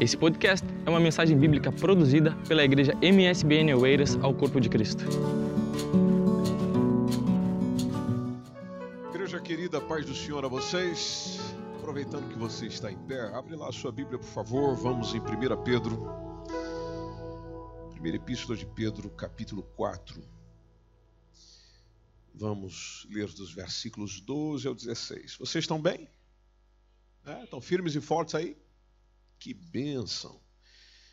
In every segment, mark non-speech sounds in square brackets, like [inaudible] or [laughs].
Esse podcast é uma mensagem bíblica produzida pela igreja MSBN Oeiras ao Corpo de Cristo. Igreja querida, paz do Senhor a vocês. Aproveitando que você está em pé, abre lá a sua Bíblia, por favor. Vamos em 1 Pedro. Primeira Epístola de Pedro, capítulo 4. Vamos ler dos versículos 12 ao 16. Vocês estão bem? É, estão firmes e fortes aí? Que bênção!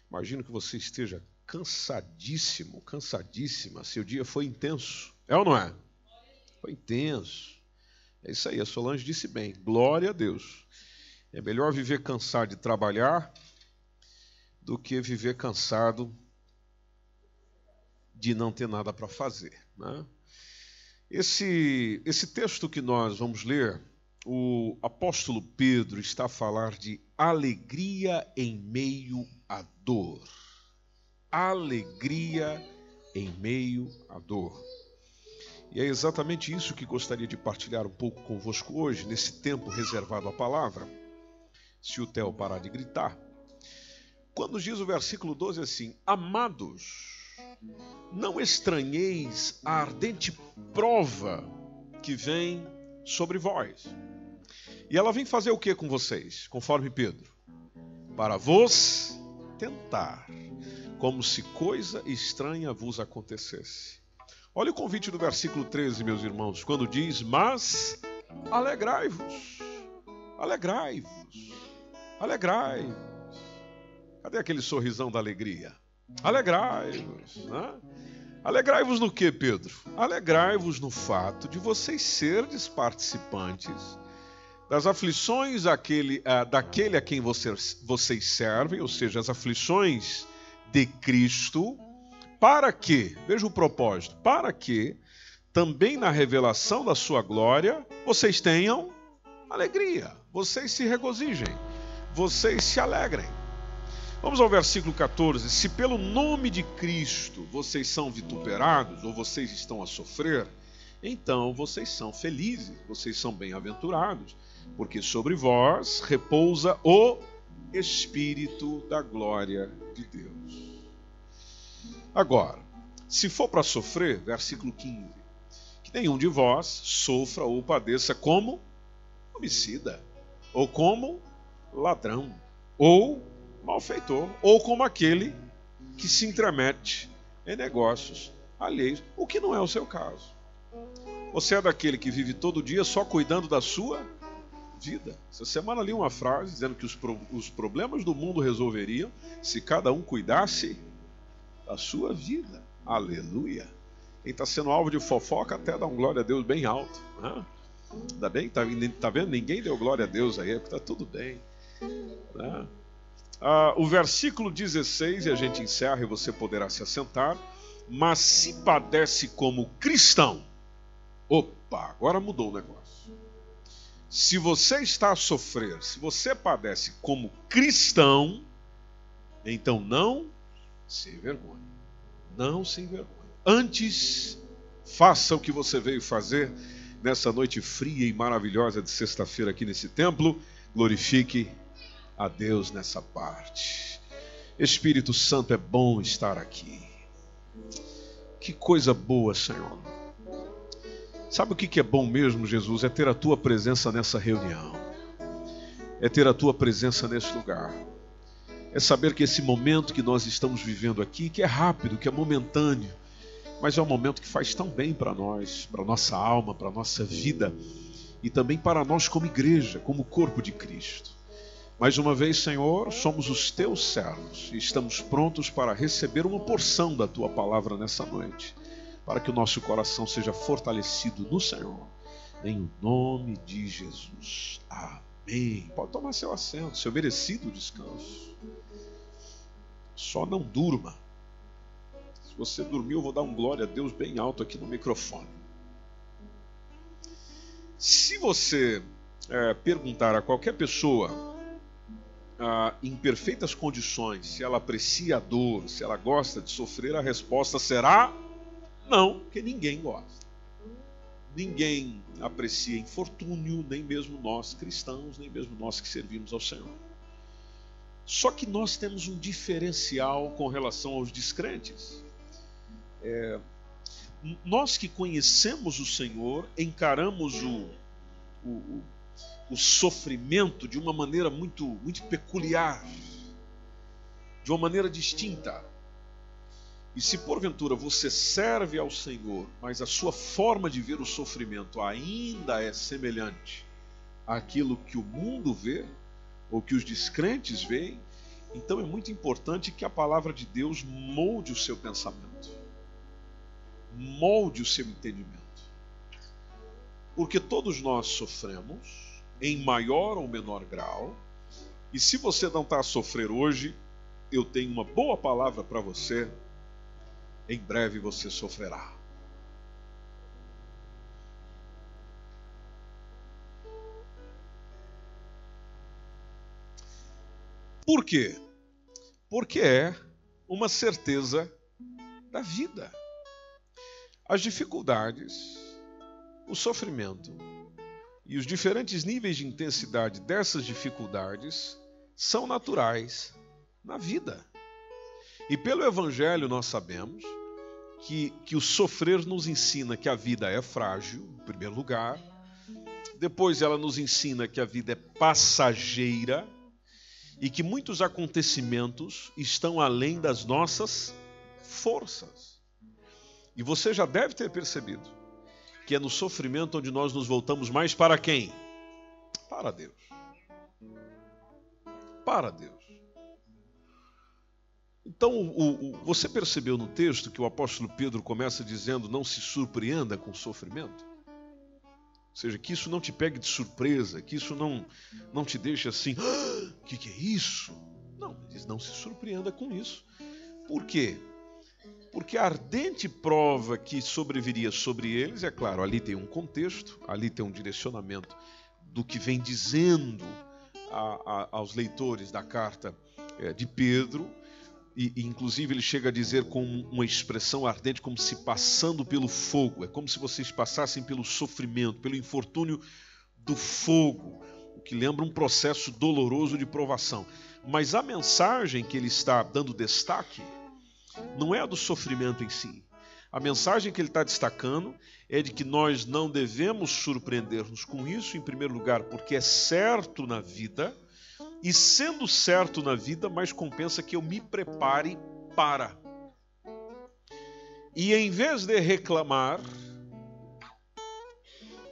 Imagino que você esteja cansadíssimo, cansadíssima. Seu dia foi intenso. É ou não é? Foi intenso. É isso aí, a Solange disse bem. Glória a Deus. É melhor viver cansado de trabalhar do que viver cansado de não ter nada para fazer. Né? Esse, esse texto que nós vamos ler, o apóstolo Pedro está a falar de alegria em meio à dor. Alegria em meio à dor. E é exatamente isso que gostaria de partilhar um pouco convosco hoje, nesse tempo reservado à palavra. Se o Theo parar de gritar. Quando diz o versículo 12 assim: Amados, não estranheis a ardente prova que vem sobre vós. E ela vem fazer o que com vocês, conforme Pedro? Para vos tentar, como se coisa estranha vos acontecesse. Olha o convite do versículo 13, meus irmãos, quando diz: Mas alegrai-vos, alegrai-vos, alegrai-vos. Cadê aquele sorrisão da alegria? Alegrai-vos. Né? Alegrai-vos no que, Pedro? Alegrai-vos no fato de vocês serdes participantes das aflições daquele, daquele a quem vocês, vocês servem, ou seja, as aflições de Cristo, para que, veja o propósito, para que também na revelação da sua glória vocês tenham alegria, vocês se regozijem, vocês se alegrem. Vamos ao versículo 14. Se pelo nome de Cristo vocês são vituperados ou vocês estão a sofrer, então vocês são felizes, vocês são bem-aventurados, porque sobre vós repousa o Espírito da glória de Deus. Agora, se for para sofrer, versículo 15: que nenhum de vós sofra ou padeça como homicida, ou como ladrão, ou malfeitor, ou como aquele que se intromete em negócios alheios, o que não é o seu caso. Você é daquele que vive todo dia só cuidando da sua vida. Essa semana li uma frase dizendo que os, pro, os problemas do mundo resolveriam se cada um cuidasse da sua vida. Aleluia. Quem está sendo alvo de fofoca até dá um glória a Deus bem alto. Né? Ainda bem, tá, tá vendo? Ninguém deu glória a Deus aí, porque está tudo bem. Né? Ah, o versículo 16, e a gente encerra e você poderá se assentar. Mas se padece como cristão, opa, agora mudou o negócio. Se você está a sofrer, se você padece como cristão, então não se envergonhe. Não se envergonhe. Antes, faça o que você veio fazer nessa noite fria e maravilhosa de sexta-feira aqui nesse templo. Glorifique a Deus nessa parte. Espírito Santo, é bom estar aqui. Que coisa boa, Senhor. Sabe o que é bom mesmo, Jesus? É ter a tua presença nessa reunião, é ter a tua presença nesse lugar, é saber que esse momento que nós estamos vivendo aqui, que é rápido, que é momentâneo, mas é um momento que faz tão bem para nós, para nossa alma, para nossa vida e também para nós como igreja, como corpo de Cristo. Mais uma vez, Senhor, somos os teus servos e estamos prontos para receber uma porção da tua palavra nessa noite, para que o nosso coração seja fortalecido no Senhor. Em nome de Jesus. Amém. Pode tomar seu assento, seu merecido descanso. Só não durma. Se você dormiu, eu vou dar um glória a Deus bem alto aqui no microfone. Se você é, perguntar a qualquer pessoa ah, em perfeitas condições, se ela aprecia a dor, se ela gosta de sofrer, a resposta será não, porque ninguém gosta. Ninguém aprecia infortúnio, nem mesmo nós cristãos, nem mesmo nós que servimos ao Senhor. Só que nós temos um diferencial com relação aos descrentes. É, nós que conhecemos o Senhor, encaramos o, o, o sofrimento de uma maneira muito, muito peculiar, de uma maneira distinta. E se porventura você serve ao Senhor, mas a sua forma de ver o sofrimento ainda é semelhante àquilo que o mundo vê, ou que os descrentes veem, então é muito importante que a palavra de Deus molde o seu pensamento, molde o seu entendimento. Porque todos nós sofremos, em maior ou menor grau, e se você não está a sofrer hoje, eu tenho uma boa palavra para você em breve você sofrerá. Por quê? Porque é uma certeza da vida. As dificuldades, o sofrimento e os diferentes níveis de intensidade dessas dificuldades são naturais na vida. E pelo Evangelho nós sabemos que, que o sofrer nos ensina que a vida é frágil, em primeiro lugar. Depois ela nos ensina que a vida é passageira e que muitos acontecimentos estão além das nossas forças. E você já deve ter percebido que é no sofrimento onde nós nos voltamos mais para quem? Para Deus. Para Deus. Então, o, o, você percebeu no texto que o apóstolo Pedro começa dizendo: não se surpreenda com o sofrimento? Ou seja, que isso não te pegue de surpresa, que isso não, não te deixe assim, o ah, que, que é isso? Não, ele diz: não se surpreenda com isso. Por quê? Porque a ardente prova que sobreviria sobre eles, é claro, ali tem um contexto, ali tem um direcionamento do que vem dizendo a, a, aos leitores da carta é, de Pedro, e, inclusive ele chega a dizer com uma expressão ardente, como se passando pelo fogo. É como se vocês passassem pelo sofrimento, pelo infortúnio do fogo, o que lembra um processo doloroso de provação. Mas a mensagem que ele está dando destaque não é a do sofrimento em si. A mensagem que ele está destacando é de que nós não devemos surpreender-nos com isso, em primeiro lugar, porque é certo na vida e sendo certo na vida, mais compensa que eu me prepare para. E em vez de reclamar,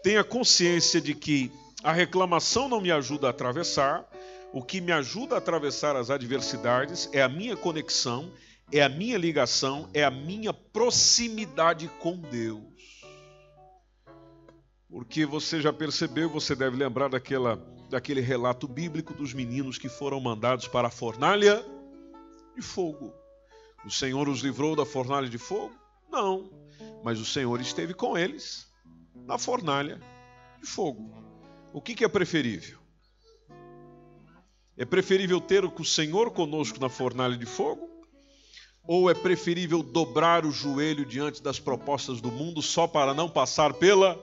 tenha consciência de que a reclamação não me ajuda a atravessar, o que me ajuda a atravessar as adversidades é a minha conexão, é a minha ligação, é a minha proximidade com Deus. Porque você já percebeu, você deve lembrar daquela daquele relato bíblico dos meninos que foram mandados para a fornalha de fogo. O Senhor os livrou da fornalha de fogo? Não, mas o Senhor esteve com eles na fornalha de fogo. O que, que é preferível? É preferível ter o Senhor conosco na fornalha de fogo? Ou é preferível dobrar o joelho diante das propostas do mundo só para não passar pela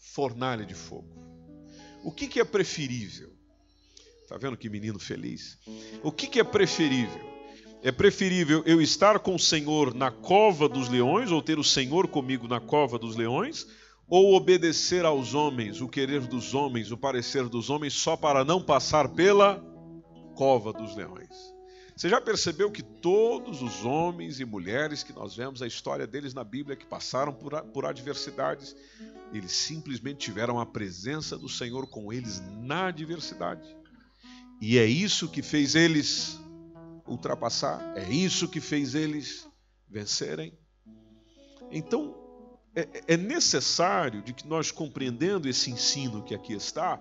fornalha de fogo? O que, que é preferível? Tá vendo que menino feliz? O que, que é preferível? É preferível eu estar com o Senhor na cova dos leões, ou ter o Senhor comigo na cova dos leões, ou obedecer aos homens, o querer dos homens, o parecer dos homens, só para não passar pela cova dos leões? Você já percebeu que todos os homens e mulheres que nós vemos a história deles na Bíblia, que passaram por, por adversidades, eles simplesmente tiveram a presença do Senhor com eles na adversidade. E é isso que fez eles ultrapassar, é isso que fez eles vencerem. Então, é, é necessário de que nós, compreendendo esse ensino que aqui está,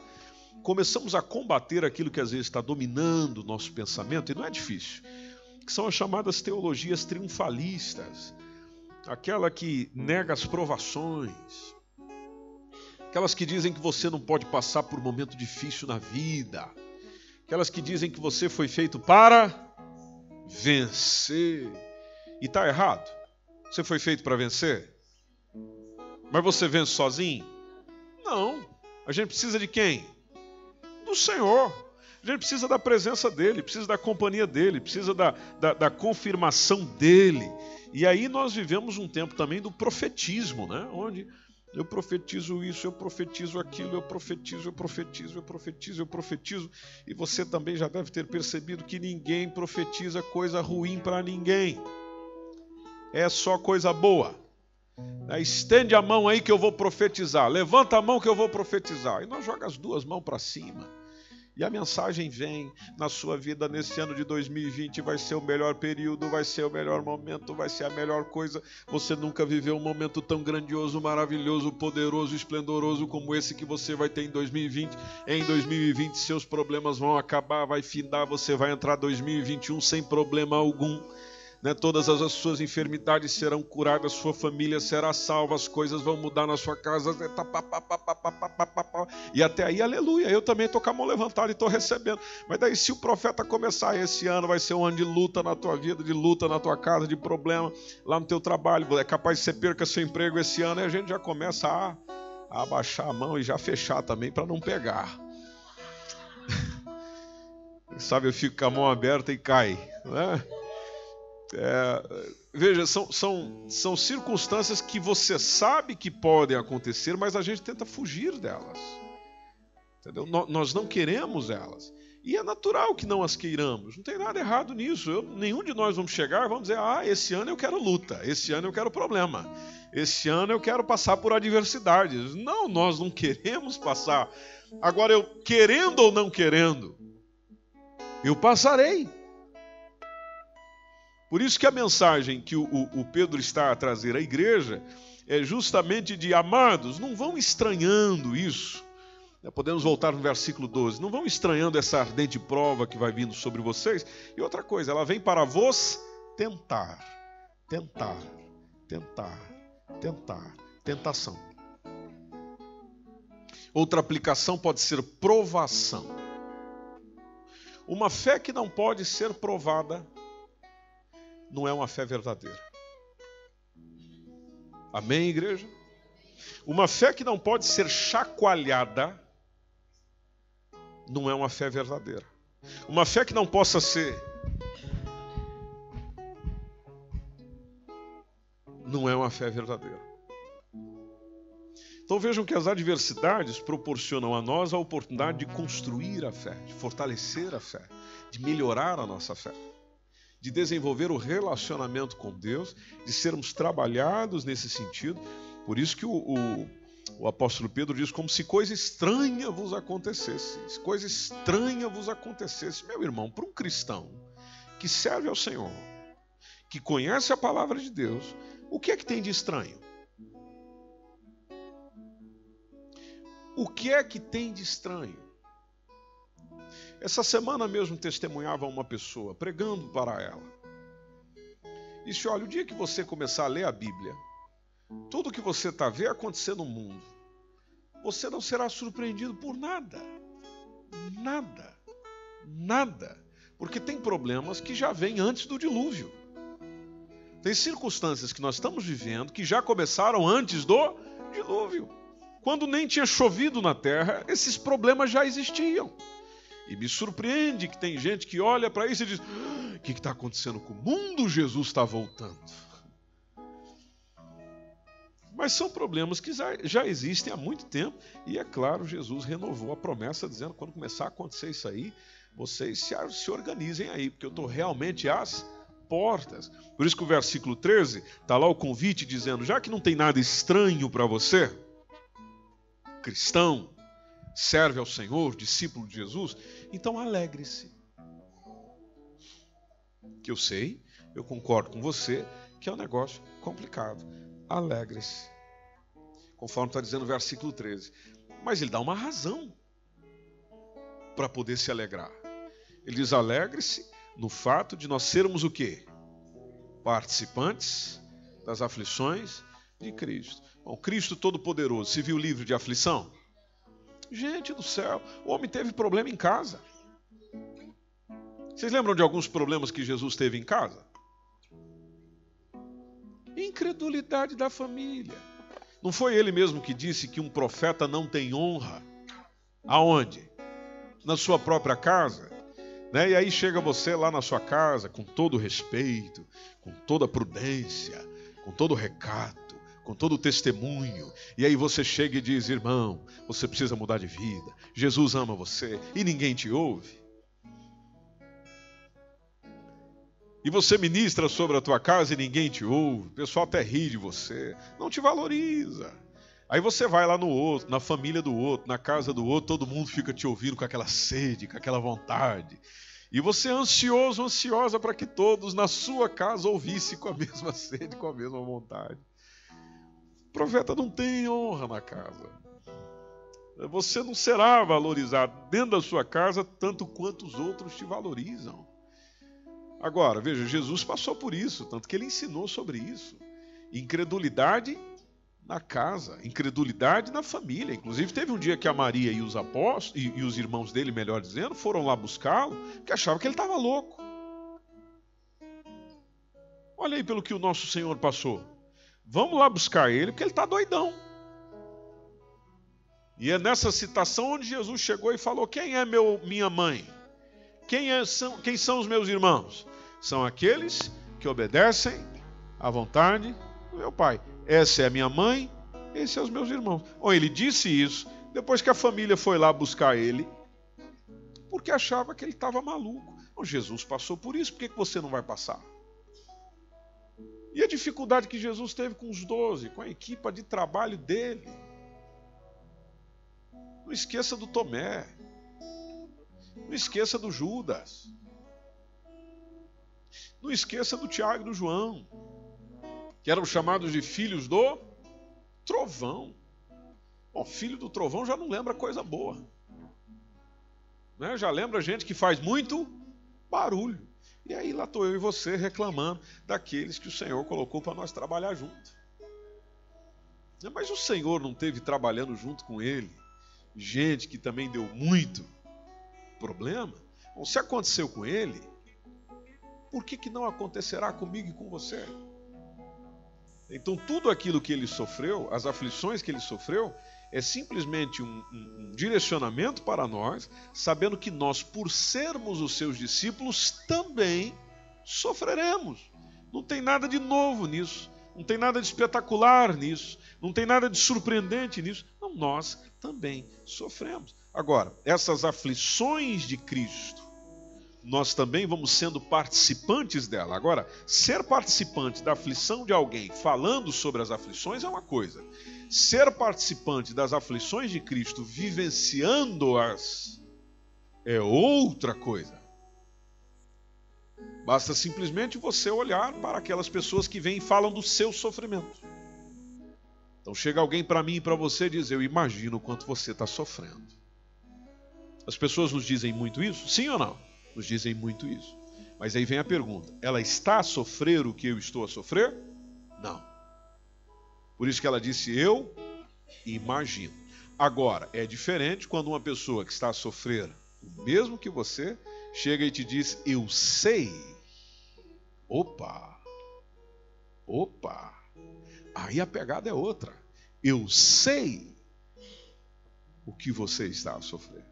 começamos a combater aquilo que às vezes está dominando o nosso pensamento, e não é difícil, que são as chamadas teologias triunfalistas, aquela que nega as provações, aquelas que dizem que você não pode passar por um momento difícil na vida, aquelas que dizem que você foi feito para vencer. E está errado. Você foi feito para vencer? Mas você vence sozinho? Não. A gente precisa de quem? Do Senhor. A gente precisa da presença dele, precisa da companhia dele, precisa da, da, da confirmação dele. E aí nós vivemos um tempo também do profetismo, né? onde eu profetizo isso, eu profetizo aquilo, eu profetizo, eu profetizo, eu profetizo, eu profetizo. E você também já deve ter percebido que ninguém profetiza coisa ruim para ninguém. É só coisa boa. Estende a mão aí que eu vou profetizar. Levanta a mão que eu vou profetizar. E nós joga as duas mãos para cima. E a mensagem vem na sua vida nesse ano de 2020, vai ser o melhor período, vai ser o melhor momento, vai ser a melhor coisa. Você nunca viveu um momento tão grandioso, maravilhoso, poderoso, esplendoroso como esse que você vai ter em 2020. Em 2020 seus problemas vão acabar, vai findar, você vai entrar 2021 sem problema algum né? todas as suas enfermidades serão curadas, sua família será salva, as coisas vão mudar na sua casa. E até aí, aleluia. Eu também estou com a mão levantada e estou recebendo. Mas daí, se o profeta começar esse ano, vai ser um ano de luta na tua vida, de luta na tua casa, de problema lá no teu trabalho. É capaz de você perca seu emprego esse ano e a gente já começa a, a abaixar a mão e já fechar também para não pegar. [laughs] Sabe, eu fico com a mão aberta e cai. Né? É, veja, são, são, são circunstâncias que você sabe que podem acontecer, mas a gente tenta fugir delas. Entendeu? Nós não queremos elas. E é natural que não as queiramos. Não tem nada errado nisso. Eu, nenhum de nós vamos chegar vamos dizer: ah, esse ano eu quero luta, esse ano eu quero problema, esse ano eu quero passar por adversidades. Não, nós não queremos passar. Agora, eu querendo ou não querendo, eu passarei. Por isso que a mensagem que o, o, o Pedro está a trazer à igreja é justamente de amados, não vão estranhando isso. Podemos voltar no versículo 12. Não vão estranhando essa ardente prova que vai vindo sobre vocês. E outra coisa, ela vem para vos tentar, tentar, tentar, tentar, tentação. Outra aplicação pode ser provação. Uma fé que não pode ser provada não é uma fé verdadeira. Amém, igreja? Uma fé que não pode ser chacoalhada não é uma fé verdadeira. Uma fé que não possa ser não é uma fé verdadeira. Então vejam que as adversidades proporcionam a nós a oportunidade de construir a fé, de fortalecer a fé, de melhorar a nossa fé de desenvolver o relacionamento com Deus, de sermos trabalhados nesse sentido. Por isso que o, o, o apóstolo Pedro diz como se coisa estranha vos acontecesse. Se coisa estranha vos acontecesse. Meu irmão, para um cristão que serve ao Senhor, que conhece a palavra de Deus, o que é que tem de estranho? O que é que tem de estranho? Essa semana mesmo testemunhava uma pessoa pregando para ela. Disse: Olha, o dia que você começar a ler a Bíblia, tudo que você está vendo acontecer no mundo, você não será surpreendido por nada. Nada. Nada. Porque tem problemas que já vêm antes do dilúvio. Tem circunstâncias que nós estamos vivendo que já começaram antes do dilúvio. Quando nem tinha chovido na terra, esses problemas já existiam. E me surpreende que tem gente que olha para isso e diz: ah, o que está acontecendo com o mundo? Jesus está voltando. Mas são problemas que já, já, existem há muito tempo. E é claro, Jesus renovou a promessa, dizendo: quando começar a acontecer isso aí, vocês se, se organizem aí, porque eu estou realmente às portas. Por isso que o versículo 13 está lá o convite dizendo: já que não tem nada estranho para você, cristão, serve ao Senhor, discípulo de Jesus, então alegre-se. Que eu sei, eu concordo com você, que é um negócio complicado. Alegre-se. Conforme está dizendo o versículo 13. Mas ele dá uma razão para poder se alegrar. Ele diz: alegre-se no fato de nós sermos o quê? Participantes das aflições de Cristo. Bom, Cristo Todo-Poderoso se viu livre de aflição? Gente do céu, o homem teve problema em casa. Vocês lembram de alguns problemas que Jesus teve em casa? Incredulidade da família. Não foi ele mesmo que disse que um profeta não tem honra? Aonde? na sua própria casa. Né? E aí chega você lá na sua casa com todo respeito, com toda prudência, com todo recato, com todo testemunho. E aí você chega e diz: irmão, você precisa mudar de vida. Jesus ama você e ninguém te ouve. E você ministra sobre a tua casa e ninguém te ouve, o pessoal até ri de você, não te valoriza. Aí você vai lá no outro, na família do outro, na casa do outro, todo mundo fica te ouvindo com aquela sede, com aquela vontade. E você é ansioso, ansiosa para que todos na sua casa ouvissem com a mesma [laughs] sede, com a mesma vontade. Profeta não tem honra na casa. Você não será valorizado dentro da sua casa tanto quanto os outros te valorizam. Agora, veja, Jesus passou por isso, tanto que ele ensinou sobre isso. Incredulidade na casa, incredulidade na família. Inclusive, teve um dia que a Maria e os apóstolos, e, e os irmãos dele, melhor dizendo, foram lá buscá-lo, porque achavam que ele estava louco. Olha aí pelo que o nosso Senhor passou. Vamos lá buscar ele, porque ele está doidão. E é nessa citação onde Jesus chegou e falou: Quem é meu, minha mãe? Quem, é, são, quem são os meus irmãos? São aqueles que obedecem à vontade do meu Pai. Essa é a minha mãe, esses são os meus irmãos. Bom, ele disse isso depois que a família foi lá buscar ele, porque achava que ele estava maluco. Bom, Jesus passou por isso, por que, que você não vai passar? E a dificuldade que Jesus teve com os doze, com a equipa de trabalho dele. Não esqueça do Tomé. Não esqueça do Judas. Não esqueça do Tiago e do João, que eram chamados de filhos do trovão. Bom, filho do trovão já não lembra coisa boa. Né? Já lembra gente que faz muito barulho. E aí lá estou eu e você reclamando daqueles que o Senhor colocou para nós trabalhar junto. Mas o Senhor não teve trabalhando junto com ele gente que também deu muito problema, bom, se aconteceu com ele, por que, que não acontecerá comigo e com você? Então, tudo aquilo que ele sofreu, as aflições que ele sofreu, é simplesmente um, um, um, direcionamento para nós, sabendo que nós, por sermos os seus discípulos, também sofreremos. Não tem nada de novo nisso, não tem nada de espetacular nisso, não tem nada de surpreendente nisso. Não, nós também sofremos. Agora, essas aflições de Cristo, nós também vamos sendo participantes dela. Agora, ser participante da aflição de alguém falando sobre as aflições é uma coisa. Ser participante das aflições de Cristo vivenciando-as é outra coisa. Basta simplesmente você olhar para aquelas pessoas que vêm e falam do seu sofrimento. Então chega alguém para mim e para você e diz: Eu imagino o quanto você está sofrendo. As pessoas nos dizem muito isso? Sim ou não? Nos dizem muito isso. Mas aí vem a pergunta: ela está a sofrer o que eu estou a sofrer? Não. Por isso que ela disse: Eu imagino. Agora, é diferente quando uma pessoa que está a sofrer o mesmo que você chega e te diz: Eu sei. Opa! Opa! Aí a pegada é outra. Eu sei o que você está a sofrer.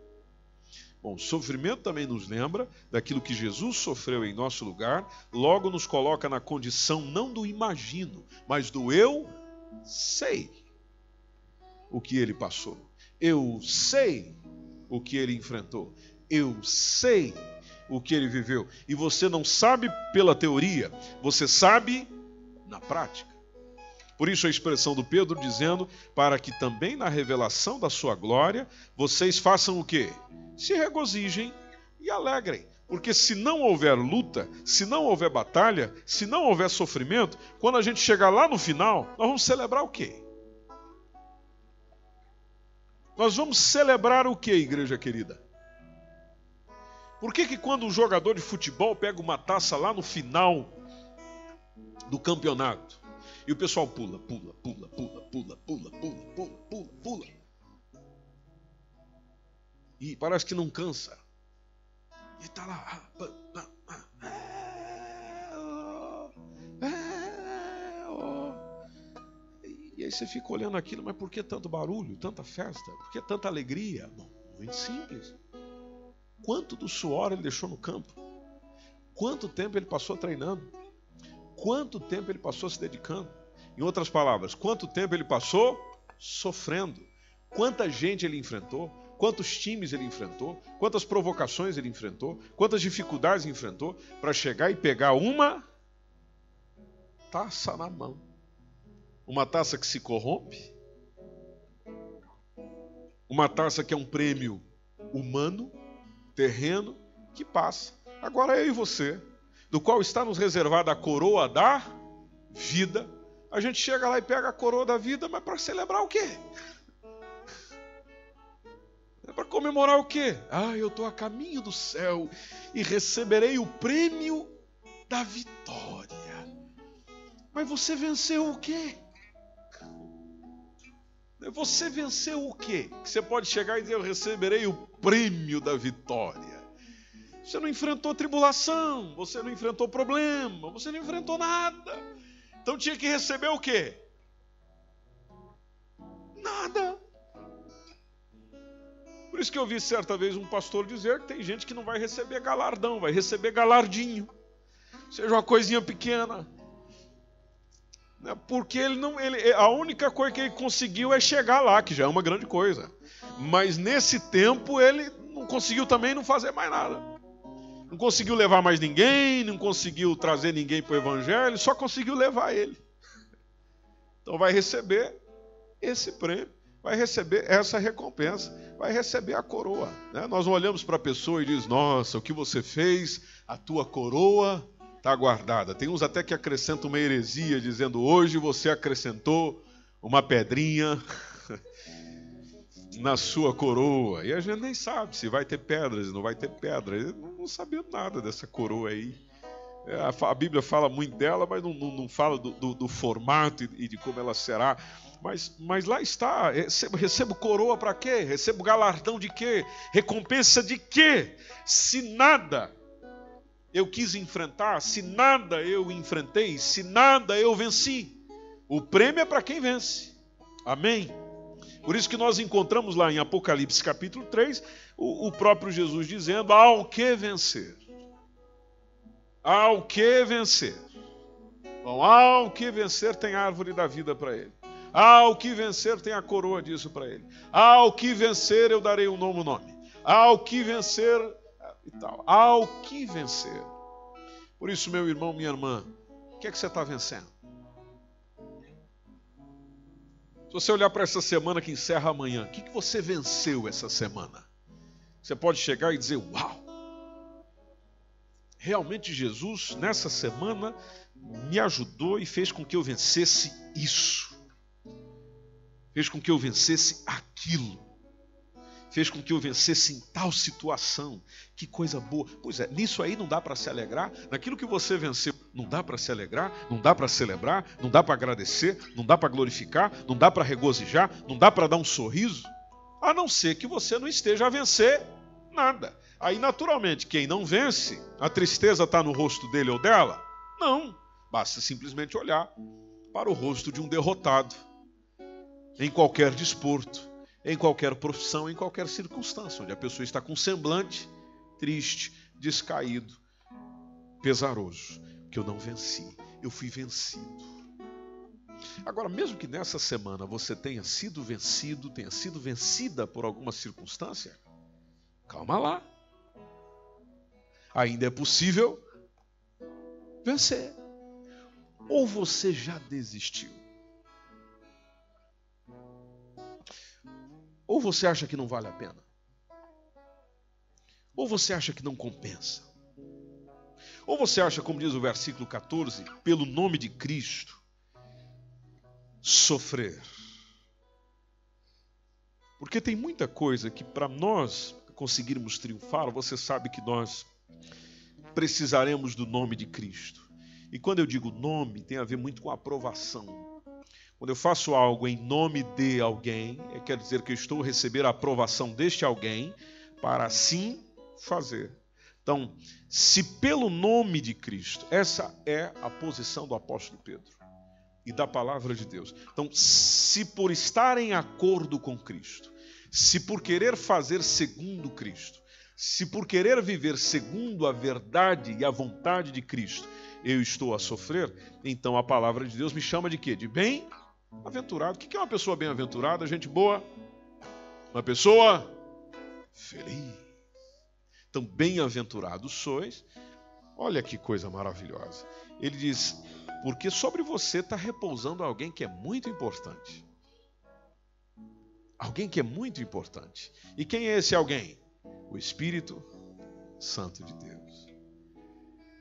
Bom, sofrimento também nos lembra daquilo que Jesus sofreu em nosso lugar, logo nos coloca na condição não do imagino, mas do eu sei o que ele passou. Eu sei o que ele enfrentou. Eu sei o que ele viveu. E você não sabe pela teoria, você sabe na prática. Por isso a expressão do Pedro dizendo: para que também na revelação da sua glória vocês façam o quê? se regozijem e alegrem. Porque se não houver luta, se não houver batalha, se não houver sofrimento, quando a gente chegar lá no final, nós vamos celebrar o quê? Nós vamos celebrar o que, igreja querida? Por que, que quando um jogador de futebol pega uma taça lá no final do campeonato e o pessoal pula, pula, pula, pula, pula, pula, pula, pula, pula, pula, e parece que não cansa. E está lá. E aí você fica olhando aquilo, mas por que tanto barulho, tanta festa? Por que tanta alegria? Bom, muito simples. quanto do suor ele deixou no campo, quanto tempo ele passou treinando, quanto tempo ele passou se dedicando. Em outras palavras, quanto tempo ele passou sofrendo, quanta gente ele enfrentou, quantos times ele enfrentou, quantas provocações ele enfrentou, quantas dificuldades enfrentou para chegar e pegar uma taça na mão. Uma taça que se corrompe, uma taça que é um prêmio humano, terreno, que passa. Agora eu e você, do qual está nos reservada a coroa da vida. A gente chega lá e pega a coroa da vida, mas para celebrar o quê? É para comemorar o quê? Ah, eu estou a caminho do céu e receberei o prêmio da vitória. Mas você venceu o quê? Você venceu o quê? Você pode chegar e dizer: Eu receberei o prêmio da vitória. Você não enfrentou tribulação, você não enfrentou problema, você não enfrentou nada. Então tinha que receber o quê? Nada. Por isso que eu vi certa vez um pastor dizer que tem gente que não vai receber galardão, vai receber galardinho. Seja uma coisinha pequena. Né? Porque ele não, ele, a única coisa que ele conseguiu é chegar lá, que já é uma grande coisa. Mas nesse tempo ele não conseguiu também não fazer mais nada. Não conseguiu levar mais ninguém, não conseguiu trazer ninguém para o evangelho, só conseguiu levar ele. Então vai receber esse prêmio, vai receber essa recompensa, vai receber a coroa. Né? Nós olhamos para a pessoa e diz: Nossa, o que você fez, a tua coroa está guardada. Tem uns até que acrescentam uma heresia, dizendo: hoje você acrescentou uma pedrinha [laughs] na sua coroa. E a gente nem sabe se vai ter pedras, não vai ter pedras. Não, não sabia nada dessa coroa aí. É, a, Bíblia fala muito dela, mas não, não, não fala do, do, do, formato e de como ela será. Mas, mas lá está, recebo, recebo coroa para quê? Recebo galardão de quê? Recompensa de quê? Se nada eu quis enfrentar, se nada eu enfrentei, se nada eu venci. O prêmio é para quem vence. Amém? Por isso que nós encontramos lá em Apocalipse capítulo 3 o, o próprio Jesus dizendo: ao que vencer. Ao que vencer. Bom, ao que vencer tem a árvore da vida para ele. Ao que vencer tem a coroa disso para ele. Ao que vencer eu darei um novo nome. Ao que vencer e tal. Ao que vencer. Por isso, meu irmão, minha irmã, o que é que você está vencendo? Se você olhar para essa semana que encerra amanhã, o que, que você venceu essa semana? Você pode chegar e dizer: Uau! Realmente Jesus, nessa semana, me ajudou e fez com que eu vencesse isso. Fez com que eu vencesse aquilo fez com que eu vencesse em tal situação. Que coisa boa. Pois é, nisso aí não dá para se alegrar. Naquilo que você venceu, não dá para se alegrar, não dá para celebrar, não dá para agradecer, não dá para glorificar, não dá para regozijar, não dá para dar um sorriso. A não ser que você não esteja a vencer nada. Aí, naturalmente, quem não vence, a tristeza está no rosto dele ou dela? Não. Basta simplesmente olhar para o rosto de um derrotado em qualquer desporto em qualquer profissão, em qualquer circunstância, onde a pessoa está com semblante triste, descaído, pesaroso, que eu não venci, eu fui vencido. Agora, mesmo que nessa semana você tenha sido vencido, tenha sido vencida por alguma circunstância, calma lá. Ainda é possível vencer. Ou você já desistiu? Ou você acha que não vale a pena? Ou você acha que não compensa? Ou você acha, como diz o versículo 14, pelo nome de Cristo, sofrer? Porque tem muita coisa que para nós conseguirmos triunfar, você sabe que nós precisaremos do nome de Cristo. E quando eu digo nome, tem a ver muito com aprovação. Quando eu faço algo em nome de alguém, é quer dizer que eu estou a receber a aprovação deste alguém para assim fazer. Então, se pelo nome de Cristo, essa é a posição do apóstolo Pedro e da palavra de Deus. Então, se por estar em acordo com Cristo, se por querer fazer segundo Cristo, Se por querer viver segundo a verdade e a vontade de Cristo, eu estou a sofrer, então a palavra de Deus me chama de quê? De bem-aventurado. O que é uma pessoa bem-aventurada? Gente boa? Uma pessoa feliz. Então, bem-aventurados sois. Olha que coisa maravilhosa. Ele diz: porque sobre você está repousando alguém que é muito importante. Alguém que é muito importante. E quem é esse alguém? O Espírito Santo de Deus.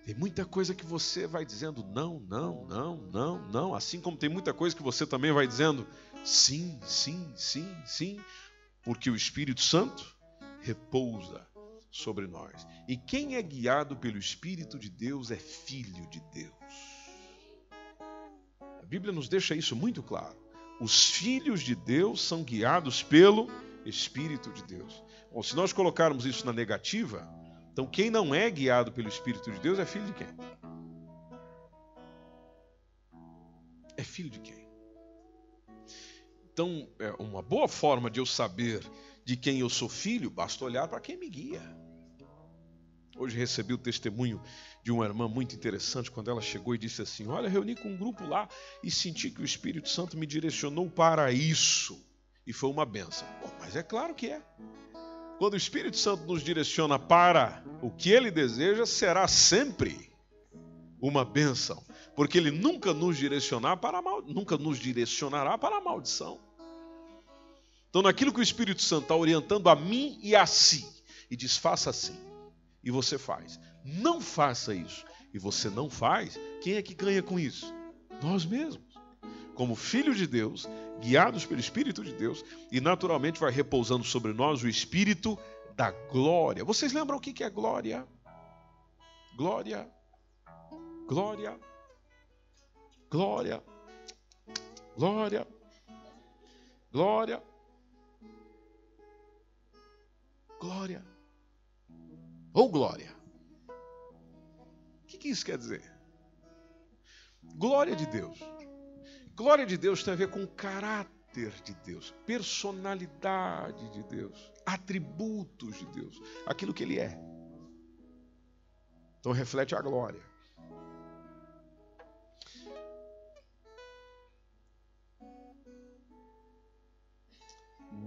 Tem muita coisa que você vai dizendo não, não, não, não, não. Assim como tem muita coisa que você também vai dizendo sim, sim, sim, sim. Porque o Espírito Santo repousa sobre nós. E quem é guiado pelo Espírito de Deus é filho de Deus. A Bíblia nos deixa isso muito claro. Os filhos de Deus são guiados pelo Espírito de Deus. Bom, se nós colocarmos isso na negativa, então quem não é guiado pelo Espírito de Deus é filho de quem? É filho de quem? Então, é uma boa forma de eu saber de quem eu sou filho, basta olhar para quem me guia. Hoje recebi o testemunho de uma irmã muito interessante quando ela chegou e disse assim: Olha, reuni com um grupo lá e senti que o Espírito Santo me direcionou para isso. E foi uma benção. mas é claro que é. Quando o Espírito Santo nos direciona para o que ele deseja, será sempre uma benção, porque ele nunca nos para mal, nunca nos direcionará para a maldição. Então, naquilo que o Espírito Santo está orientando a mim e a si, e diz: faça assim, e você faz. Não faça isso. E você não faz, quem é que ganha com isso? Nós mesmos. Como filhos de Deus, guiados pelo Espírito de Deus, e naturalmente vai repousando sobre nós o Espírito da glória. Vocês lembram o que é glória? Glória, glória, glória, glória, glória, glória ou glória. O que, isso quer dizer? Glória de Deus. Glória de Deus tem a ver com caráter de Deus, personalidade de Deus, atributos de Deus, aquilo que Ele é. Então reflete a glória.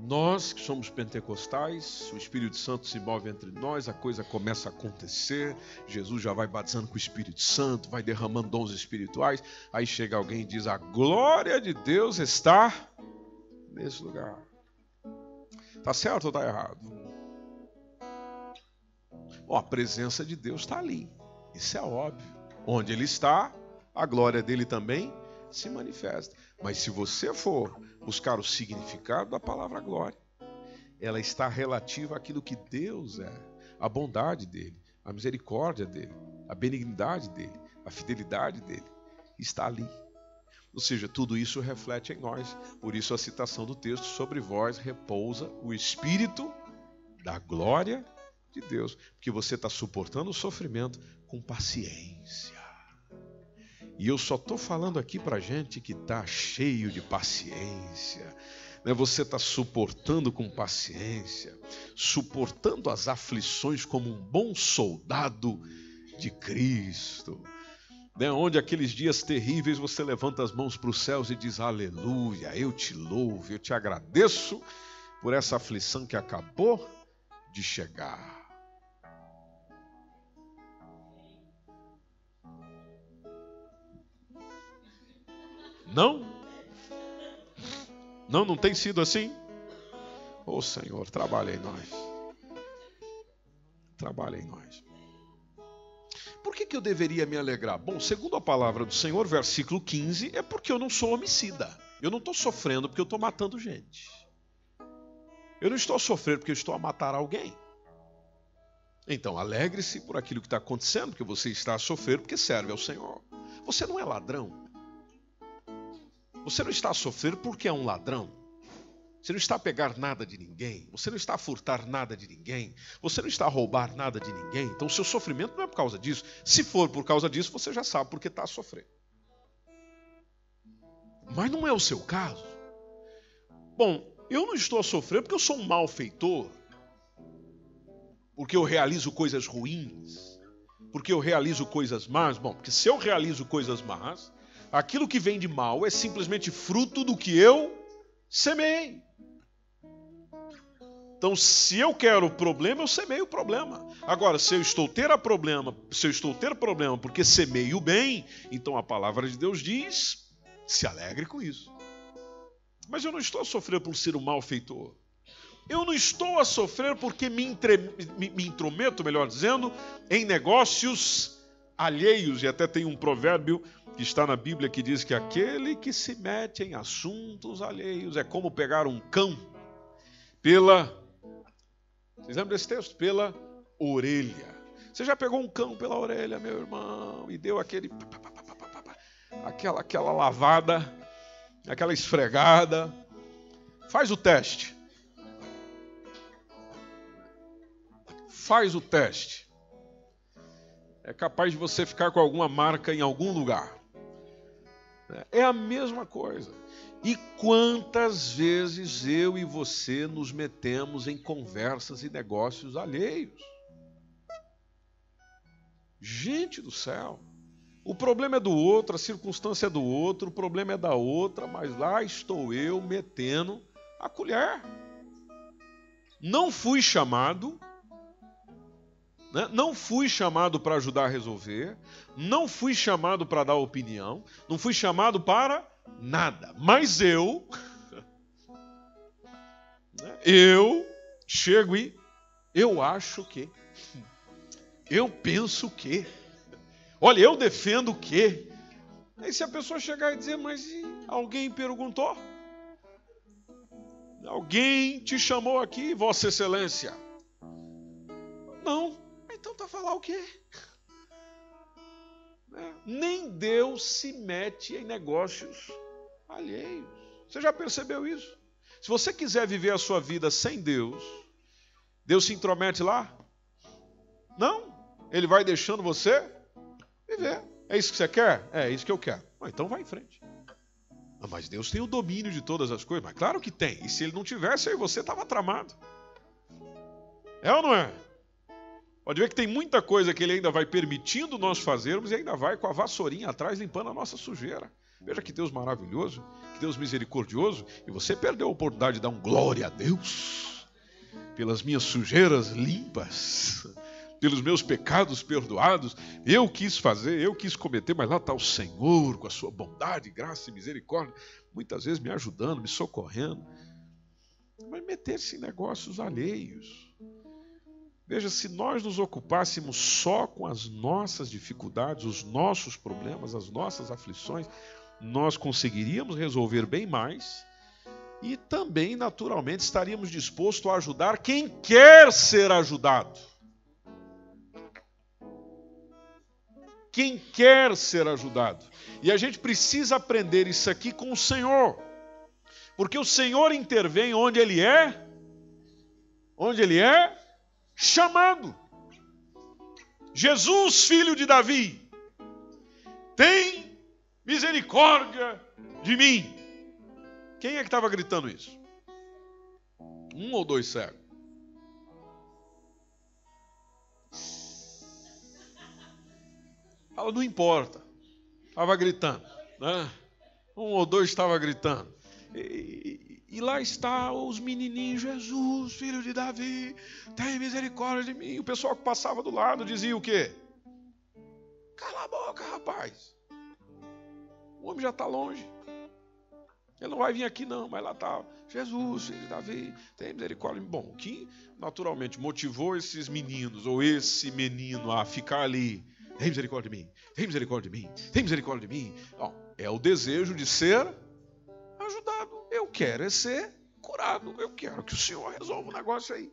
Nós que somos pentecostais, o Espírito Santo se move entre nós, a coisa começa a acontecer, Jesus já vai batizando com o Espírito Santo, vai derramando dons espirituais, aí chega alguém e diz: A glória de Deus está nesse lugar. Está certo ou está errado? Bom, a presença de Deus está ali, isso é óbvio. Onde Ele está, a glória dele também se manifesta. Mas se você for buscar o significado da palavra glória, ela está relativa àquilo que Deus é, a bondade dele, a misericórdia dele, a benignidade dele, a fidelidade dele. Está ali. Ou seja, tudo isso reflete em nós. Por isso a citação do texto: sobre vós repousa o Espírito da glória de Deus. Porque você está suportando o sofrimento com paciência. E eu só estou falando aqui para gente que está cheio de paciência. Né? Você está suportando com paciência, suportando as aflições como um bom soldado de Cristo. Né? Onde aqueles dias terríveis você levanta as mãos para os céus e diz: Aleluia, eu te louvo, eu te agradeço por essa aflição que acabou de chegar. Não? Não, não tem sido assim? Ô oh, Senhor, trabalha em nós. Trabalha em nós. Por que, que eu deveria me alegrar? Bom, segundo a palavra do Senhor, versículo 15, é porque eu não sou homicida. Eu não estou sofrendo porque eu estou matando gente. Eu não estou sofrendo porque eu estou a matar alguém. Então, alegre-se por aquilo que está acontecendo, porque você está a sofrer porque serve ao Senhor. Você não é ladrão. Você não está a sofrer porque é um ladrão. Você não está a pegar nada de ninguém. Você não está a furtar nada de ninguém. Você não está a roubar nada de ninguém. Então o seu sofrimento não é por causa disso. Se for por causa disso, você já sabe porque está a sofrer. Mas não é o seu caso. Bom, eu não estou a sofrer porque eu sou um malfeitor. porque eu realizo coisas ruins, porque eu realizo coisas más. Bom, porque se eu realizo coisas más, aquilo que vem de mal é simplesmente fruto do que eu semeei. Então, se eu quero o problema, eu semeio o problema. Agora, se eu estou ter a problema, se eu estou ter problema porque semeio o bem, então a palavra de Deus diz: se alegre com isso. Mas eu não estou a sofrer por ser um malfeitor. Eu não estou a sofrer porque me, entre, me, me intrometo, melhor dizendo, em negócios alheios. E até tem um provérbio que está na Bíblia que diz que aquele que se mete em assuntos alheios é como pegar um cão pela vocês lembram desse texto? Pela orelha. Você já pegou um cão pela orelha, meu irmão, e deu aquele. aquela, aquela lavada, aquela esfregada. Faz o teste. Faz o teste. É capaz de você ficar com alguma marca em algum lugar. É a mesma coisa. E quantas vezes eu e você nos metemos em conversas e negócios alheios? Gente do céu, o problema é do outro, a circunstância é do outro, o problema é da outra, mas lá estou eu metendo a colher. Não fui chamado? Não fui chamado para ajudar a resolver, não fui chamado para dar opinião, não fui chamado para nada. Mas eu, [laughs] eu chego e eu acho que, eu penso que, olha, eu defendo que. Aí se a pessoa chegar e dizer, mas alguém perguntou? Alguém te chamou aqui, Vossa Excelência? Não. Então tá falar o quê? Né? Nem Deus se mete em negócios alheios. Você já percebeu isso? Se você quiser viver a sua vida sem Deus, Deus se intromete lá? Não. Ele vai deixando você viver. É isso que você quer? É, isso que eu quero. Ah, então vai em frente. Ah, mas Deus tem o domínio de todas as coisas. Mas claro que tem. E se ele não tivesse, aí você estava tramado. É ou não é? Pode ver que tem muita coisa que ele ainda vai permitindo nós fazermos e ainda vai com a vassourinha atrás limpando a nossa sujeira. Veja que Deus maravilhoso, que Deus misericordioso, e você perdeu a oportunidade de dar um glória a Deus pelas minhas sujeiras limpas, pelos meus pecados perdoados. Eu quis fazer, eu quis cometer, mas lá está o Senhor com a sua bondade, graça e misericórdia, muitas vezes me ajudando, me socorrendo. Mas meter-se em negócios alheios Veja, se nós nos ocupássemos só com as nossas dificuldades, os nossos problemas, as nossas aflições, nós conseguiríamos resolver bem mais e também, naturalmente, estaríamos dispostos a ajudar quem quer ser ajudado. Quem quer ser ajudado. E a gente precisa aprender isso aqui com o Senhor. Porque o Senhor intervém onde Ele é. Onde Ele é? Chamado. Jesus, filho de Davi, tem misericórdia de mim. Quem é que estava gritando isso? Um ou dois cegos? Fala, não importa. Estava gritando. Né? Um ou dois estava gritando. E, e lá está os menininhos, Jesus, filho de Davi, tem misericórdia de mim. O pessoal que passava do lado dizia o quê? Cala a boca, rapaz. O homem já está longe. Ele não vai vir aqui não, mas lá está. Jesus, filho de Davi, tem misericórdia. Bom, o que naturalmente motivou esses meninos, ou esse menino a ficar ali, tem misericórdia de mim, tem misericórdia de mim, tem misericórdia de mim. É o desejo de ser quero é ser curado. Eu quero que o Senhor resolva o negócio aí.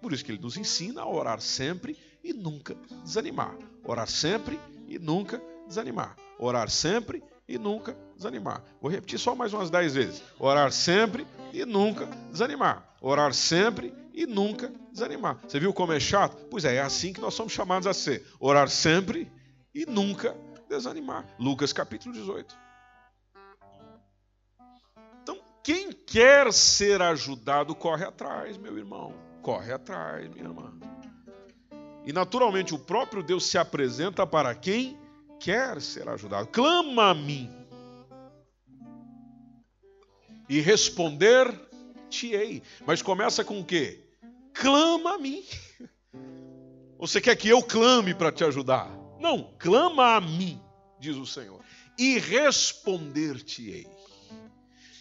Por isso que ele nos ensina a orar sempre e nunca desanimar. Orar sempre e nunca desanimar. Orar sempre e nunca desanimar. Vou repetir só mais umas dez vezes. Orar sempre e nunca desanimar. Orar sempre e nunca desanimar. Você viu como é chato? Pois é, é assim que nós somos chamados a ser. Orar sempre e nunca desanimar. Lucas capítulo 18. Quem quer ser ajudado, corre atrás, meu irmão. Corre atrás, minha irmã. E naturalmente o próprio Deus se apresenta para quem quer ser ajudado. Clama a mim. E responder-te-ei. Mas começa com o quê? Clama a mim. Você quer que eu clame para te ajudar? Não, clama a mim, diz o Senhor. E responder-te-ei.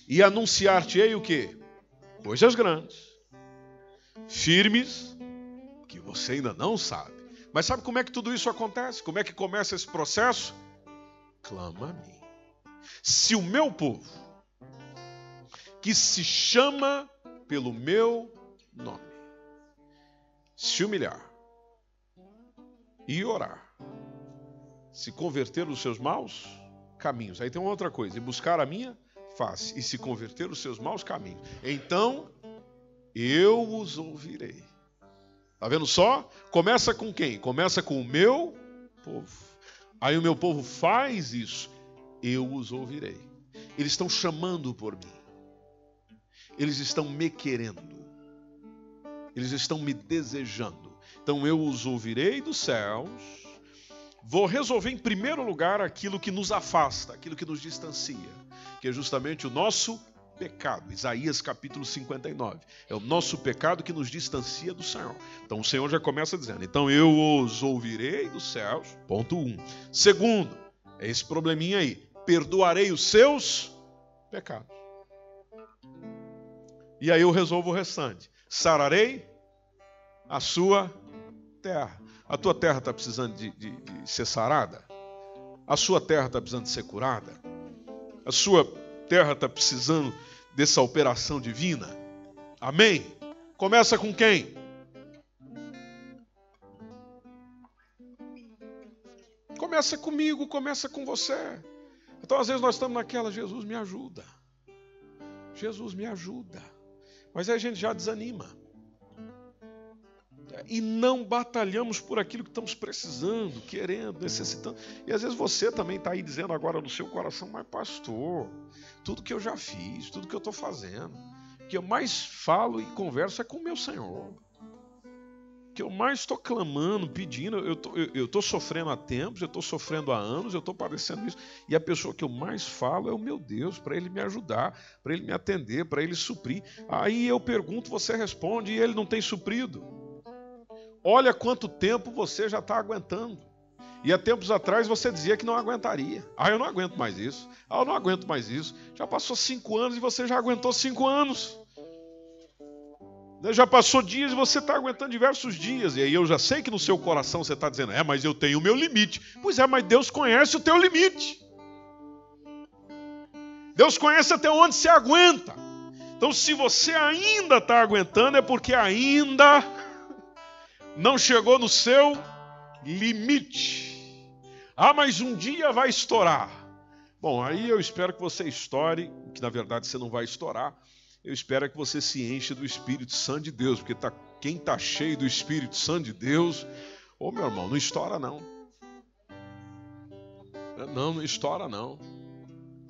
E anunciar-te-ei o quê? Coisas grandes, firmes, que você ainda não sabe. Mas sabe como é que tudo isso acontece? Como é que começa esse processo? Clama a mim. Se o meu povo, que se chama pelo meu nome, se humilhar e orar, se converter os seus maus caminhos. Aí tem uma outra coisa, e buscar a minha face e se converter os seus maus caminhos. Então eu os ouvirei. Tá vendo só? Começa com quem? Começa com o meu povo. Aí o meu povo faz isso, eu os ouvirei. Eles estão chamando por mim. Eles estão me querendo. Eles estão me desejando. Então eu os ouvirei dos céus. Vou resolver em primeiro lugar aquilo que nos afasta, aquilo que nos distancia, que é justamente o nosso pecado. Isaías capítulo 59. É o nosso pecado que nos distancia do Senhor. Então o Senhor já começa dizendo: Então eu os ouvirei dos céus. Ponto 1. Um. Segundo, é esse probleminha aí. Perdoarei os seus pecados. E aí eu resolvo o restante. Sararei a sua terra. A tua terra está precisando de, de, de ser sarada? A sua terra está precisando de ser curada? A sua terra está precisando dessa operação divina? Amém? Começa com quem? Começa comigo, começa com você. Então, às vezes, nós estamos naquela, Jesus me ajuda. Jesus me ajuda. Mas aí a gente já desanima. E não batalhamos por aquilo que estamos precisando, querendo, necessitando. E às vezes você também está aí dizendo agora no seu coração, mas pastor, tudo que eu já fiz, tudo que eu estou fazendo, que eu mais falo e converso é com o meu Senhor. Que eu mais estou clamando, pedindo, eu estou sofrendo há tempos, eu estou sofrendo há anos, eu estou padecendo isso. E a pessoa que eu mais falo é o meu Deus, para Ele me ajudar, para Ele me atender, para Ele suprir. Aí eu pergunto, você responde, e Ele não tem suprido. Olha quanto tempo você já está aguentando. E há tempos atrás você dizia que não aguentaria. Ah, eu não aguento mais isso. Ah, eu não aguento mais isso. Já passou cinco anos e você já aguentou cinco anos. Já passou dias e você está aguentando diversos dias. E aí eu já sei que no seu coração você está dizendo, é, mas eu tenho o meu limite. Pois é, mas Deus conhece o teu limite. Deus conhece até onde você aguenta. Então, se você ainda está aguentando, é porque ainda não chegou no seu limite. Ah, mas um dia vai estourar. Bom, aí eu espero que você estoure, que na verdade você não vai estourar. Eu espero que você se enche do Espírito Santo de Deus, porque tá, quem está cheio do Espírito Santo de Deus, ô meu irmão, não estoura não. Não, não estoura não.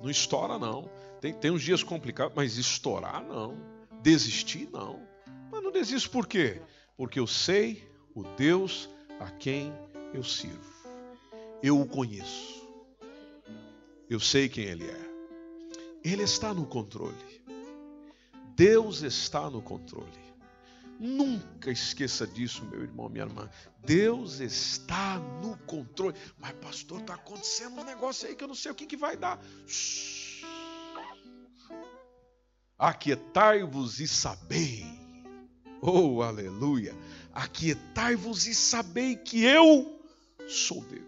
Não estoura não. Tem, tem uns dias complicados, mas estourar não. Desistir não. Mas não desisto por quê? Porque eu sei o Deus a quem eu sirvo. Eu o conheço. Eu sei quem Ele é. Ele está no controle. Deus está no controle. Nunca esqueça disso, meu irmão, minha irmã. Deus está no controle. Mas, pastor, está acontecendo um negócio aí que eu não sei o que, que vai dar. Aquietai-vos e sabei. Oh, aleluia aquietai-vos e sabei que eu sou Deus.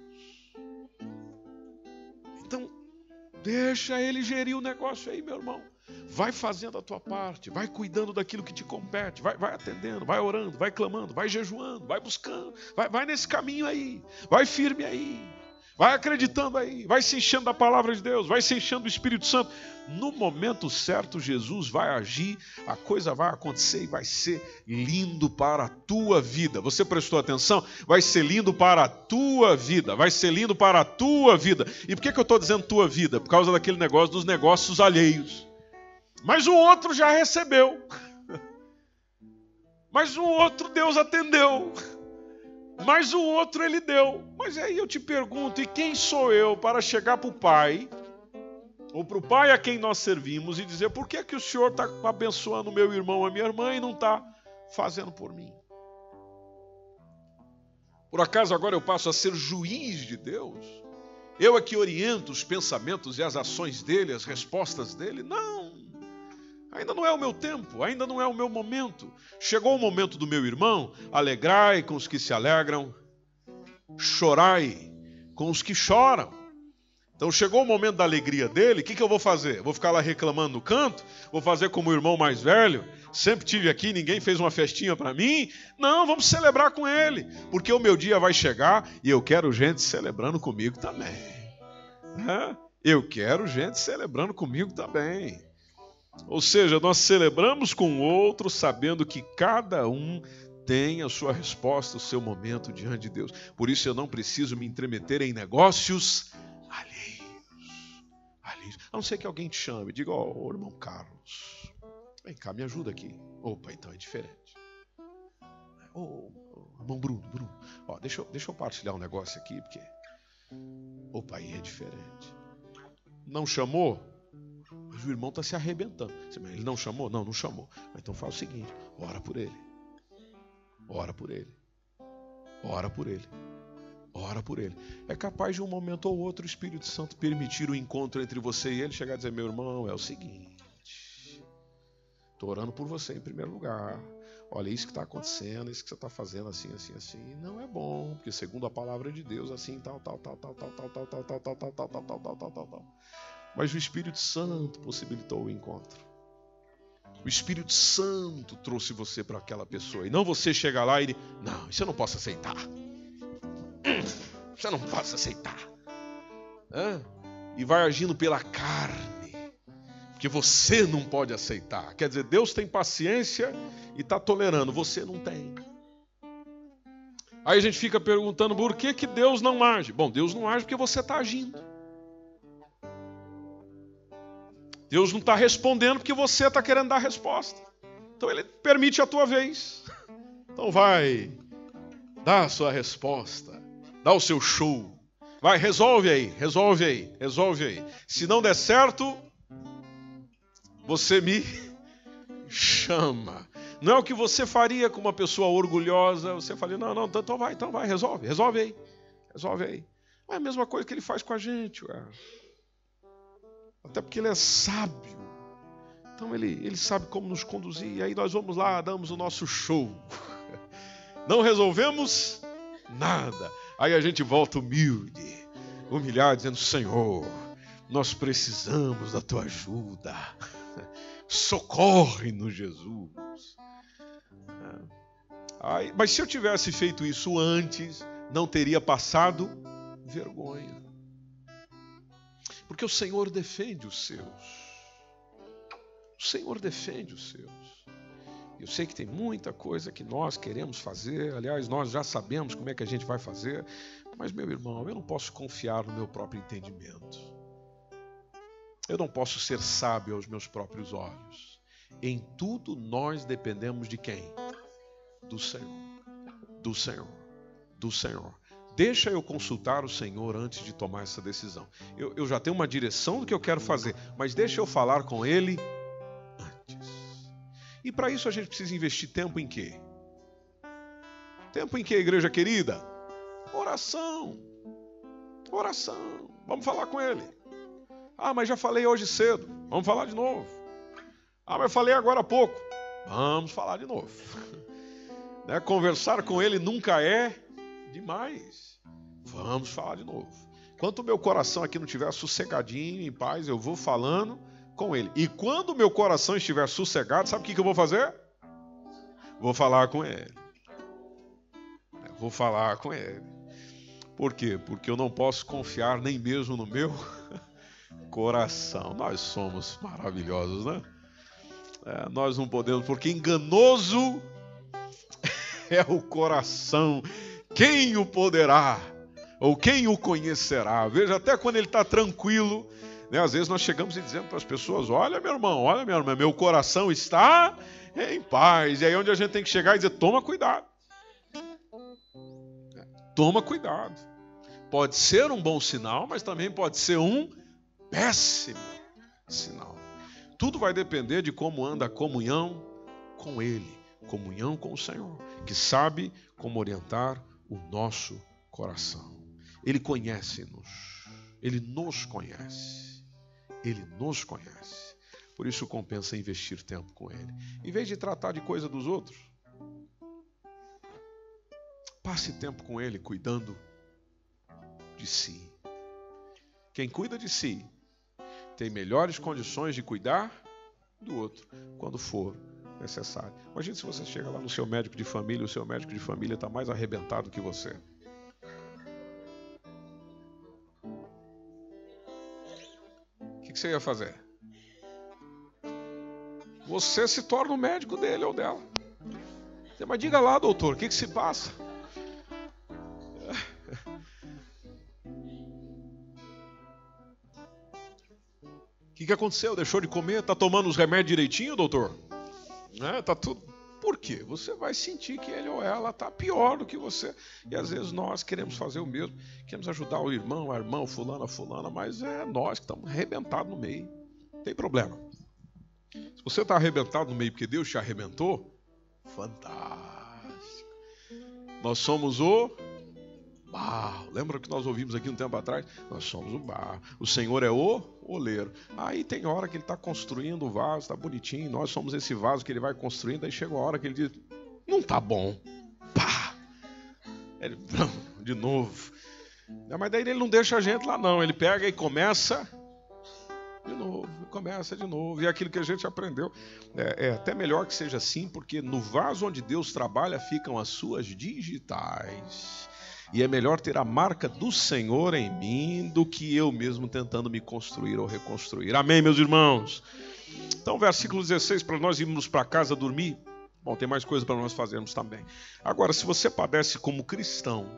Então, deixa ele gerir o negócio aí, meu irmão. Vai fazendo a tua parte, vai cuidando daquilo que te compete, vai, vai atendendo, vai orando, vai clamando, vai jejuando, vai buscando, vai, vai nesse caminho aí, vai firme aí. Vai acreditando aí, vai se enchendo da palavra de Deus, vai se enchendo do Espírito Santo. No momento certo, Jesus vai agir, a coisa vai acontecer e vai ser lindo para a tua vida. Você prestou atenção? Vai ser lindo para a tua vida, vai ser lindo para a tua vida. E por que, que eu estou dizendo tua vida? Por causa daquele negócio dos negócios alheios. Mas o outro já recebeu. [laughs] Mas o outro Deus atendeu. Mas o outro ele deu. Mas aí eu te pergunto: e quem sou eu para chegar para o pai, ou para o pai a quem nós servimos, e dizer por que, que o senhor está abençoando meu irmão, a minha irmã, e não está fazendo por mim? Por acaso agora eu passo a ser juiz de Deus? Eu é que oriento os pensamentos e as ações dele, as respostas dele? Não. Ainda não é o meu tempo, ainda não é o meu momento. Chegou o momento do meu irmão, alegrai com os que se alegram, chorai com os que choram. Então chegou o momento da alegria dele, o que, que eu vou fazer? Vou ficar lá reclamando no canto? Vou fazer como o irmão mais velho? Sempre tive aqui, ninguém fez uma festinha para mim? Não, vamos celebrar com ele, porque o meu dia vai chegar e eu quero gente celebrando comigo também. Eu quero gente celebrando comigo também. Ou seja, nós celebramos com o outro sabendo que cada um tem a sua resposta, o seu momento diante de Deus. Por isso eu não preciso me entremeter em negócios alheios. alheios. A não ser que alguém te chame, diga, ó, oh, irmão Carlos, vem cá, me ajuda aqui. Opa, então é diferente. Ô, oh, irmão Bruno, Bruno, ó, deixa, eu, deixa eu partilhar um negócio aqui, porque. Opa, aí é diferente. Não chamou? O irmão está se arrebentando. Ele não chamou? Não, não chamou. Então faz o seguinte: ora por ele. Ora por ele. Ora por ele. Ora por ele. É capaz de um momento ou outro o Espírito Santo permitir o encontro entre você e ele, chegar a dizer: meu irmão, é o seguinte. Estou orando por você em primeiro lugar. Olha, isso que está acontecendo, isso que você está fazendo assim, assim, assim, não é bom, porque segundo a palavra de Deus, assim, tal, tal, tal, tal, tal, tal, tal, tal, tal, tal, tal, tal, tal, tal, tal, tal, tal, tal. Mas o Espírito Santo possibilitou o encontro. O Espírito Santo trouxe você para aquela pessoa. E não você chegar lá e não, isso eu não posso aceitar. Isso eu não posso aceitar. Hã? E vai agindo pela carne. Porque você não pode aceitar. Quer dizer, Deus tem paciência e está tolerando. Você não tem. Aí a gente fica perguntando por que, que Deus não age. Bom, Deus não age porque você está agindo. Deus não está respondendo porque você está querendo dar a resposta. Então ele permite a tua vez. [laughs] Então vai, dá a sua resposta, dá o seu show. Vai, resolve aí, resolve aí, resolve aí. Se não der certo, você me [laughs] chama. Não é o que você faria com uma pessoa orgulhosa. Você faria, não, não, então vai, então vai, resolve, resolve aí. Resolve aí. É a mesma coisa que ele faz com a gente. Ué. Até porque ele é sábio. Então ele, ele sabe como nos conduzir. E aí nós vamos lá, damos o nosso show. [laughs] Não resolvemos nada. Aí a gente volta humilde, humilhado, dizendo: Senhor, nós precisamos da tua ajuda. [laughs] Socorre-nos, Jesus. Aí, mas se eu tivesse feito isso antes, não teria passado vergonha. Porque o Senhor defende os seus. O Senhor defende os seus. Eu sei que tem muita coisa que nós queremos fazer, aliás, nós já sabemos como é que a gente vai fazer, mas, meu irmão, eu não posso confiar no meu próprio entendimento. Eu não posso ser sábio aos meus próprios olhos. Em tudo nós dependemos de quem? Do Senhor. Do Senhor. Do Senhor. Deixa eu consultar o Senhor antes de tomar essa decisão. Eu, eu, já tenho uma direção do que eu quero fazer, mas deixa eu falar com Ele antes. E para isso a gente precisa investir tempo em quê? Tempo em quê, igreja querida? Oração. Oração. Vamos falar com Ele. Ah, mas já falei hoje cedo. Vamos falar de novo. Ah, mas eu falei agora há pouco. Vamos falar de novo. [laughs] Né? Conversar com Ele nunca é demais. Vamos falar de novo. Enquanto o meu coração aqui não estiver sossegadinho, em paz, eu vou falando com ele. E quando o meu coração estiver sossegado, sabe o que, que eu vou fazer? Vou falar com ele. Vou falar com ele. Por quê? Porque eu não posso confiar nem mesmo no meu [laughs] coração. Nós somos maravilhosos, né? É, nós não podemos, porque enganoso [laughs] é o coração quem o poderá? Ou quem o conhecerá? Veja, até quando ele está tranquilo, né, às vezes nós chegamos e dizemos para as pessoas: Olha, meu irmão, olha, minha irmã, meu coração está em paz. E aí, onde a gente tem que chegar e dizer: Toma cuidado. Toma cuidado. Pode ser um bom sinal, mas também pode ser um péssimo sinal. Tudo vai depender de como anda a comunhão com Ele, comunhão com o Senhor, que sabe como orientar o nosso coração. Ele conhece-nos, Ele nos conhece, Ele nos conhece. Por isso compensa investir tempo com Ele. Em vez de tratar de coisa dos outros, passe tempo com Ele cuidando de si. Quem cuida de si tem melhores condições de cuidar do outro quando for necessário. Imagine se você chega lá no seu médico de família, o seu médico de família está mais arrebentado que você. O que, que você ia fazer? Você se torna o médico dele ou dela. Mas diga lá, doutor, o que, que se passa? [laughs] O que, que aconteceu? Deixou de comer? Tá tomando os remédios direitinho, doutor? Né? Tá tudo. Por quê? Você vai sentir que ele ou ela está pior do que você. E às vezes nós queremos fazer o mesmo. Queremos ajudar o irmão, a irmã, fulano, fulana, mas é nós que estamos arrebentados no meio. Tem problema. Se você está arrebentado no meio porque Deus te arrebentou, fantástico. Nós somos o. Lembra que nós ouvimos aqui um tempo atrás? Nós somos o barro. O Senhor é o oleiro. Aí tem hora que ele está construindo o vaso, está bonitinho. Nós somos esse vaso que ele vai construindo. Aí chega a hora que ele diz: Não está bom. Pá! Ele, de novo. Mas daí ele não deixa a gente lá, não. Ele pega e começa de novo, começa de novo. E é aquilo que a gente aprendeu. É, é, até melhor que seja assim, porque no vaso onde Deus trabalha ficam as suas digitais. E é melhor ter a marca do Senhor em mim do que eu mesmo tentando me construir ou reconstruir. Amém, meus irmãos? Então, versículo 16, para nós irmos para casa dormir. Bom, tem mais coisa para nós fazermos também. Agora, se você padece como cristão,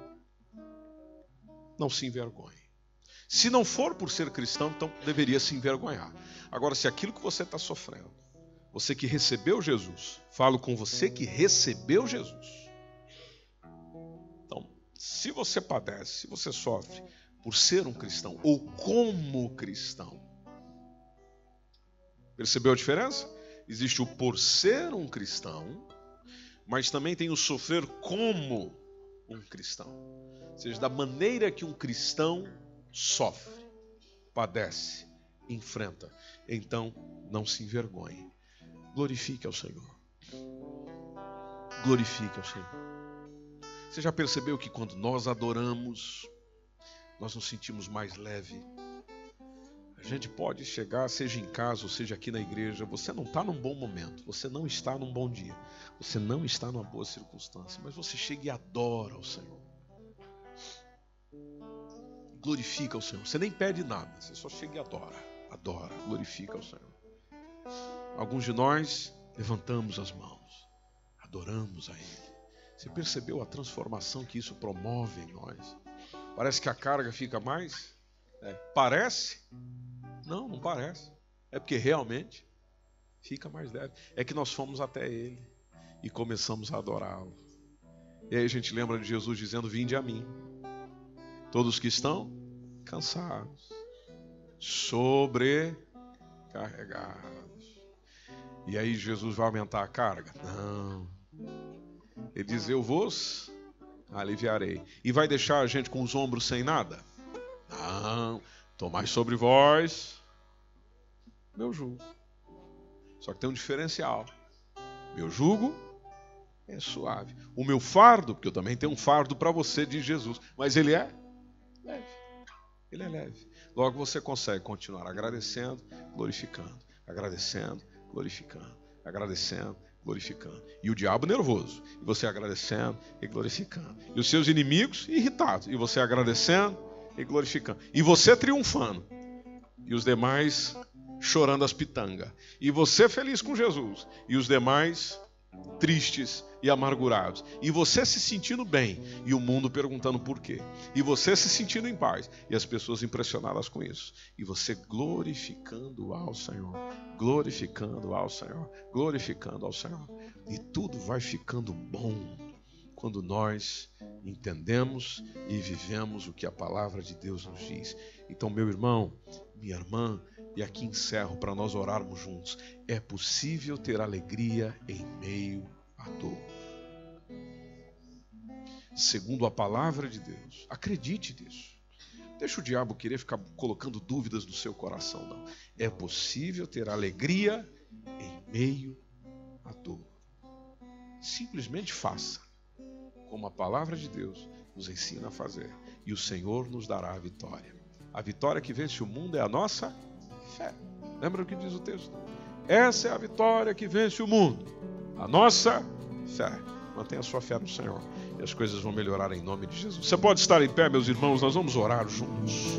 não se envergonhe. Se não for por ser cristão, então deveria se envergonhar. Agora, se aquilo que você está sofrendo, você que recebeu Jesus, falo com você que recebeu Jesus se você padece, se você sofre por ser um cristão ou como cristão, percebeu a diferença? Existe o por ser um cristão, mas também tem o sofrer como um cristão. Ou seja, da maneira que um cristão sofre, padece, enfrenta. Então, não se envergonhe. Glorifique ao Senhor. Glorifique ao Senhor. Você já percebeu que quando nós adoramos, nós nos sentimos mais leve? A gente pode chegar, seja em casa ou seja aqui na igreja, você não está num bom momento, você não está num bom dia, você não está numa boa circunstância, mas você chega e adora o Senhor. Glorifica o Senhor. Você nem pede nada, você só chega e adora. Adora, glorifica o Senhor. Alguns de nós levantamos as mãos, adoramos a Ele. Você percebeu a transformação que isso promove em nós? Parece que a carga fica mais. É, parece? Não, não parece. É porque realmente fica mais leve. É que nós fomos até Ele e começamos a adorá-lo. E aí a gente lembra de Jesus dizendo: Vinde a mim, todos que estão cansados, sobrecarregados. E aí Jesus vai aumentar a carga? Não. Ele diz: Eu vos aliviarei. E vai deixar a gente com os ombros sem nada? Não. Tomai sobre vós meu jugo. Só que tem um diferencial. Meu jugo é suave. O meu fardo, porque eu também tenho um fardo para você, diz Jesus. Mas ele é leve. Ele é leve. Logo você consegue continuar agradecendo, glorificando. Agradecendo, glorificando. Agradecendo, glorificando. E o diabo nervoso, e você agradecendo e glorificando. E os seus inimigos irritados, e você agradecendo e glorificando. E você triunfando. E os demais chorando as pitangas. E você feliz com Jesus. E os demais tristes e amargurados. E você se sentindo bem e o mundo perguntando por quê. E você se sentindo em paz e as pessoas impressionadas com isso. E você glorificando ao Senhor, glorificando ao Senhor, glorificando ao Senhor. E tudo vai ficando bom. quando nós entendemos e vivemos o que a palavra de Deus nos diz. Então, meu irmão, minha irmã, e aqui encerro para nós orarmos juntos. É possível ter alegria em meio à dor. Segundo a palavra de Deus, acredite nisso. Deixa o diabo querer ficar colocando dúvidas no seu coração, não. É possível ter alegria em meio à dor. Simplesmente faça como a palavra de Deus nos ensina a fazer, e o Senhor nos dará a vitória. A vitória que vence o mundo é a nossa fé. Lembra o que diz o texto? Essa é a vitória que vence o mundo, a nossa fé. Mantenha a sua fé no Senhor e as coisas vão melhorar em nome de Jesus. Você pode estar em pé, meus irmãos, nós vamos orar juntos.